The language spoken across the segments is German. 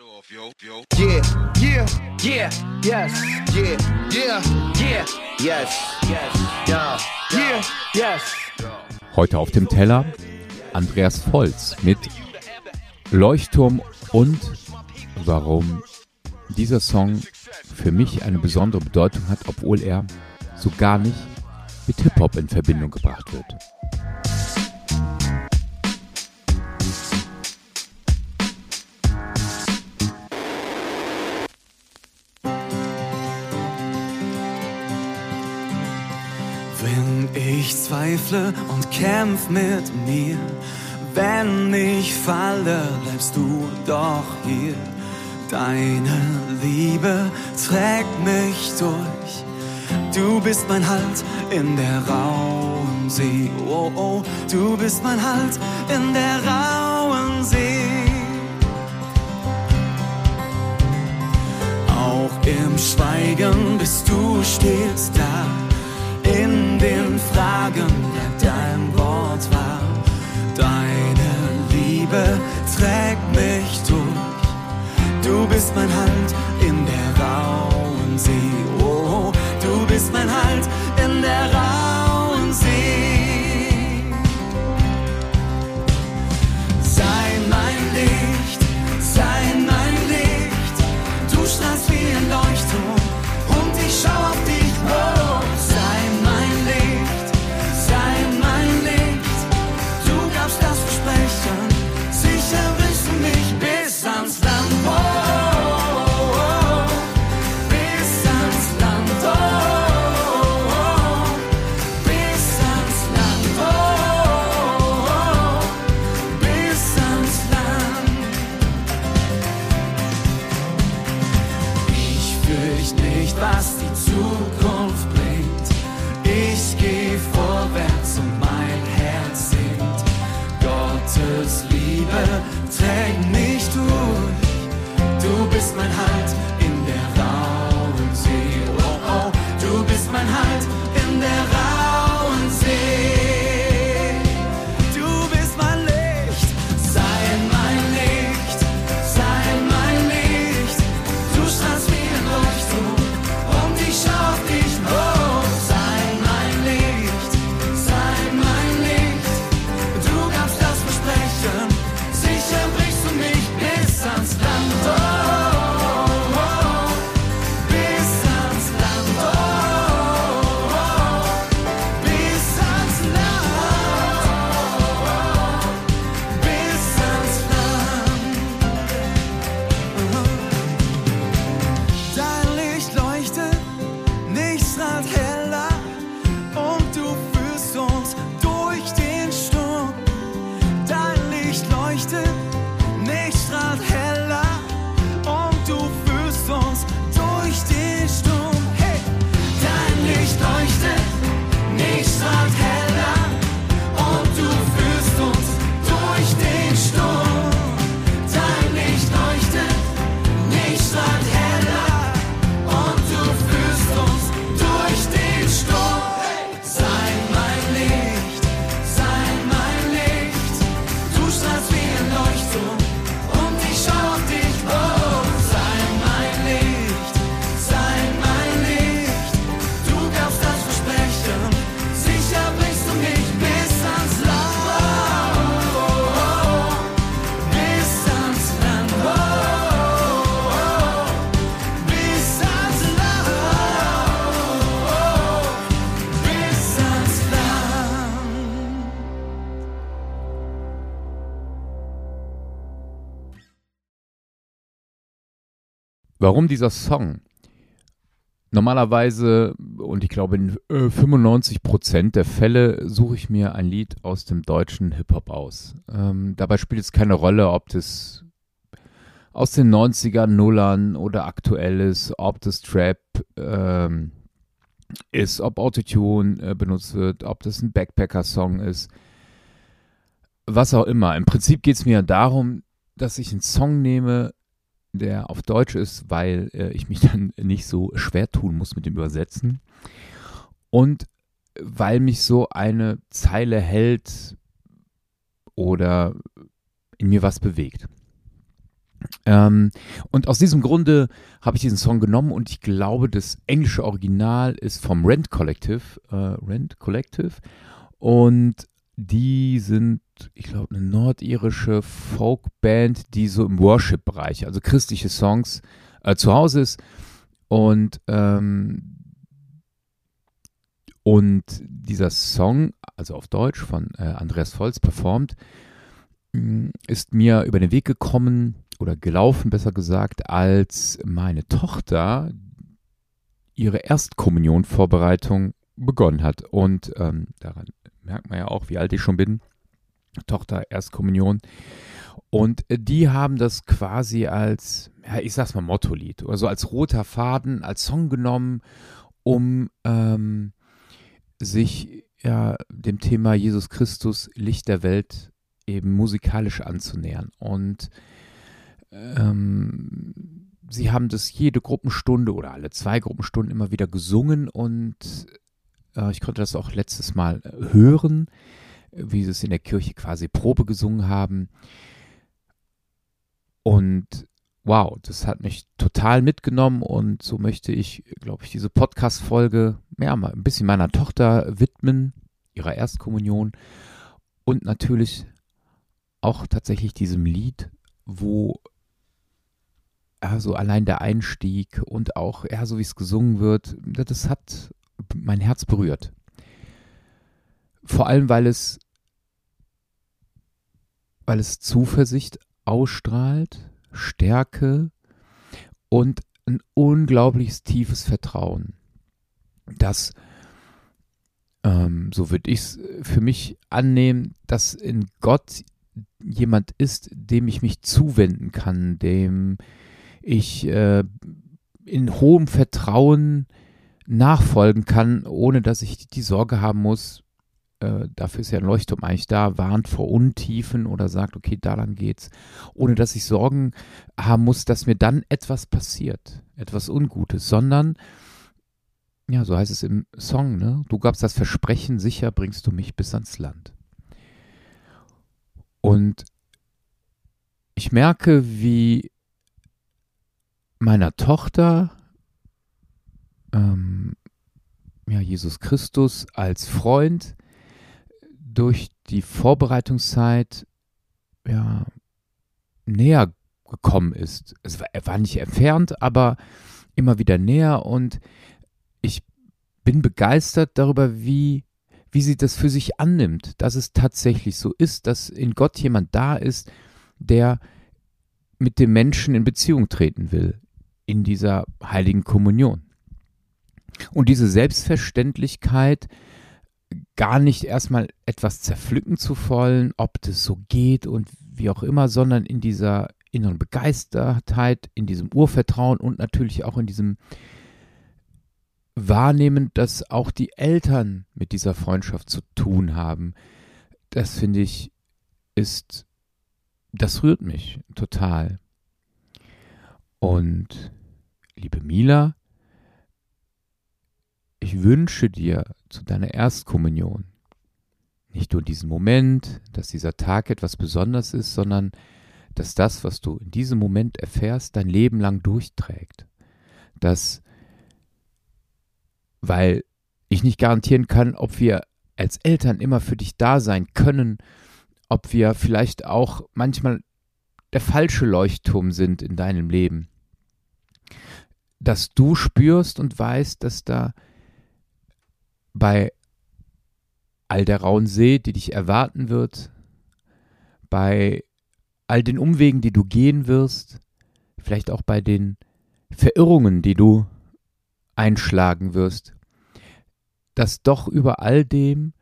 Yeah, yeah, yeah, yes, yeah, yeah, yeah, yes, yes, ja, yeah, yes. Heute auf dem Teller Andreas Volz mit Leuchtturm und warum dieser Song für mich eine besondere Bedeutung hat, obwohl er so gar nicht mit Hip-Hop in Verbindung gebracht wird. Ich zweifle und kämpf mit mir, wenn ich falle, bleibst du doch hier. Deine Liebe trägt mich durch. Du bist mein Halt in der rauen See. Oh, oh, du bist mein Halt in der rauen See. Auch im Schweigen bist du stets da. In den Fragen bleibt dein Wort wahr. Deine Liebe trägt mich durch. Du bist mein Halt in der rauen See. Oh, du bist mein Halt Warum dieser Song? Normalerweise, und ich glaube in äh, 95% der Fälle, suche ich mir ein Lied aus dem deutschen Hip-Hop aus. Ähm, dabei spielt es keine Rolle, ob das aus den 90ern, Nullern oder aktuell ist, ob das Trap ähm, ist, ob Autotune äh, benutzt wird, ob das ein Backpacker-Song ist, was auch immer. Im Prinzip geht es mir darum, dass ich einen Song nehme, der auf Deutsch ist, weil äh, ich mich dann nicht so schwer tun muss mit dem Übersetzen. Und weil mich so eine Zeile hält oder in mir was bewegt. Ähm, und aus diesem Grunde habe ich diesen Song genommen und ich glaube, das englische Original ist vom Rent Collective. Äh, Rent Collective. Und die sind, ich glaube, eine nordirische Folkband, die so im Worship-Bereich, also christliche Songs, äh, zu Hause ist. Und, ähm, und dieser Song, also auf Deutsch von äh, Andreas Volz performt, mm, ist mir über den Weg gekommen oder gelaufen, besser gesagt, als meine Tochter ihre Erstkommunionvorbereitung begonnen hat. Und ähm, daran merkt man ja auch, wie alt ich schon bin. Tochter Erstkommunion. Und die haben das quasi als, ja, ich sag's mal, Motto-Lied, also als roter Faden, als Song genommen, um ähm, sich ja dem Thema Jesus Christus, Licht der Welt, eben musikalisch anzunähern. Und ähm, sie haben das jede Gruppenstunde oder alle zwei Gruppenstunden immer wieder gesungen und äh, ich konnte das auch letztes Mal hören, wie sie es in der Kirche quasi Probe gesungen haben. Und wow, das hat mich total mitgenommen und so möchte ich, glaube ich, diese Podcast-Folge ja, mal ein bisschen meiner Tochter widmen, ihrer Erstkommunion und natürlich auch tatsächlich diesem Lied, wo ja, allein der Einstieg und auch, ja, so wie es gesungen wird, das hat mein Herz berührt. Vor allem, weil es, weil es Zuversicht ausstrahlt, Stärke und ein unglaubliches tiefes Vertrauen, dass, ähm, so würde ich es für mich annehmen, dass in Gott jemand ist, dem ich mich zuwenden kann, dem ich äh, in hohem Vertrauen nachfolgen kann, ohne dass ich die Sorge haben muss, äh, dafür ist ja ein Leuchtturm eigentlich da, warnt vor Untiefen oder sagt, okay, da lang geht's, ohne dass ich Sorgen haben muss, dass mir dann etwas passiert, etwas Ungutes, sondern, ja, so heißt es im Song, ne? Du gabst das Versprechen, sicher bringst du mich bis ans Land. Und ich merke, wie meiner Tochter ähm, ja, Jesus Christus als Freund durch die Vorbereitungszeit ja, näher gekommen ist. Es war, er war nicht entfernt, aber immer wieder näher und ich bin begeistert darüber, wie, wie sie das für sich annimmt, dass es tatsächlich so ist, dass in Gott jemand da ist, der mit dem Menschen in Beziehung treten will, in dieser heiligen Kommunion. Und diese Selbstverständlichkeit, gar nicht erstmal etwas zerpflücken zu wollen, ob das so geht und wie auch immer, sondern in dieser inneren Begeistertheit, in diesem Urvertrauen und natürlich auch in diesem Wahrnehmen, dass auch die Eltern mit dieser Freundschaft zu tun haben. Das finde ich ist, das rührt mich total. Und liebe Mila, ich wünsche dir zu deiner Erstkommunion nicht nur diesen Moment, dass dieser Tag etwas Besonderes ist, sondern dass das, was du in diesem Moment erfährst, dein Leben lang durchträgt. Dass, weil ich nicht garantieren kann, ob wir als Eltern immer für dich da sein können, ob wir vielleicht auch manchmal der falsche Leuchtturm sind in deinem Leben. Dass du spürst und weißt, dass da bei all der rauen See, die dich erwarten wird, bei all den Umwegen, die du gehen wirst, vielleicht auch bei den Verirrungen, die du einschlagen wirst, dass doch über all dem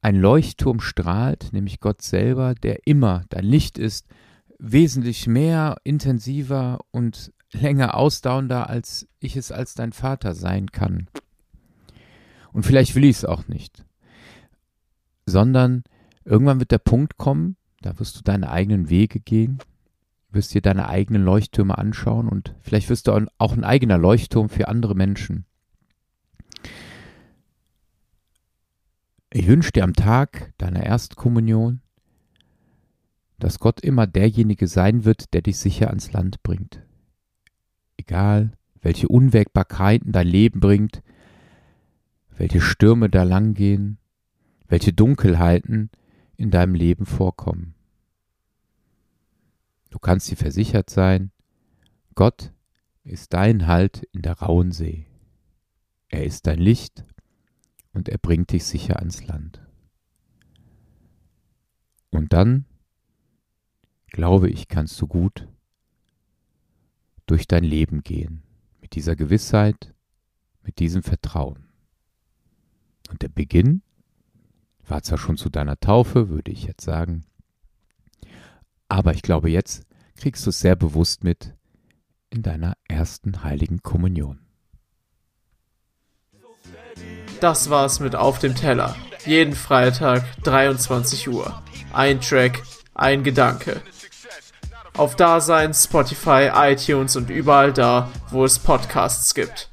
ein Leuchtturm strahlt, nämlich Gott selber, der immer dein Licht ist, wesentlich mehr, intensiver und länger ausdauernder, als ich es als dein Vater sein kann. Und vielleicht will ich es auch nicht. Sondern irgendwann wird der Punkt kommen, da wirst du deine eigenen Wege gehen, wirst dir deine eigenen Leuchttürme anschauen und vielleicht wirst du auch ein eigener Leuchtturm für andere Menschen. Ich wünsche dir am Tag deiner Erstkommunion, dass Gott immer derjenige sein wird, der dich sicher ans Land bringt. Egal, welche Unwägbarkeiten dein Leben bringt, welche Stürme da langgehen, welche Dunkelheiten in deinem Leben vorkommen. Du kannst dir versichert sein, Gott ist dein Halt in der rauen See. Er ist dein Licht und er bringt dich sicher ans Land. Und dann, glaube ich, kannst du gut durch dein Leben gehen, mit dieser Gewissheit, mit diesem Vertrauen. Und der Beginn war zwar schon zu deiner Taufe, würde ich jetzt sagen, aber ich glaube, jetzt kriegst du es sehr bewusst mit in deiner ersten heiligen Kommunion. Das war's mit Auf dem Teller. Jeden Freitag 23 Uhr. Ein Track, ein Gedanke. Auf Dasein, Spotify, iTunes und überall da, wo es Podcasts gibt.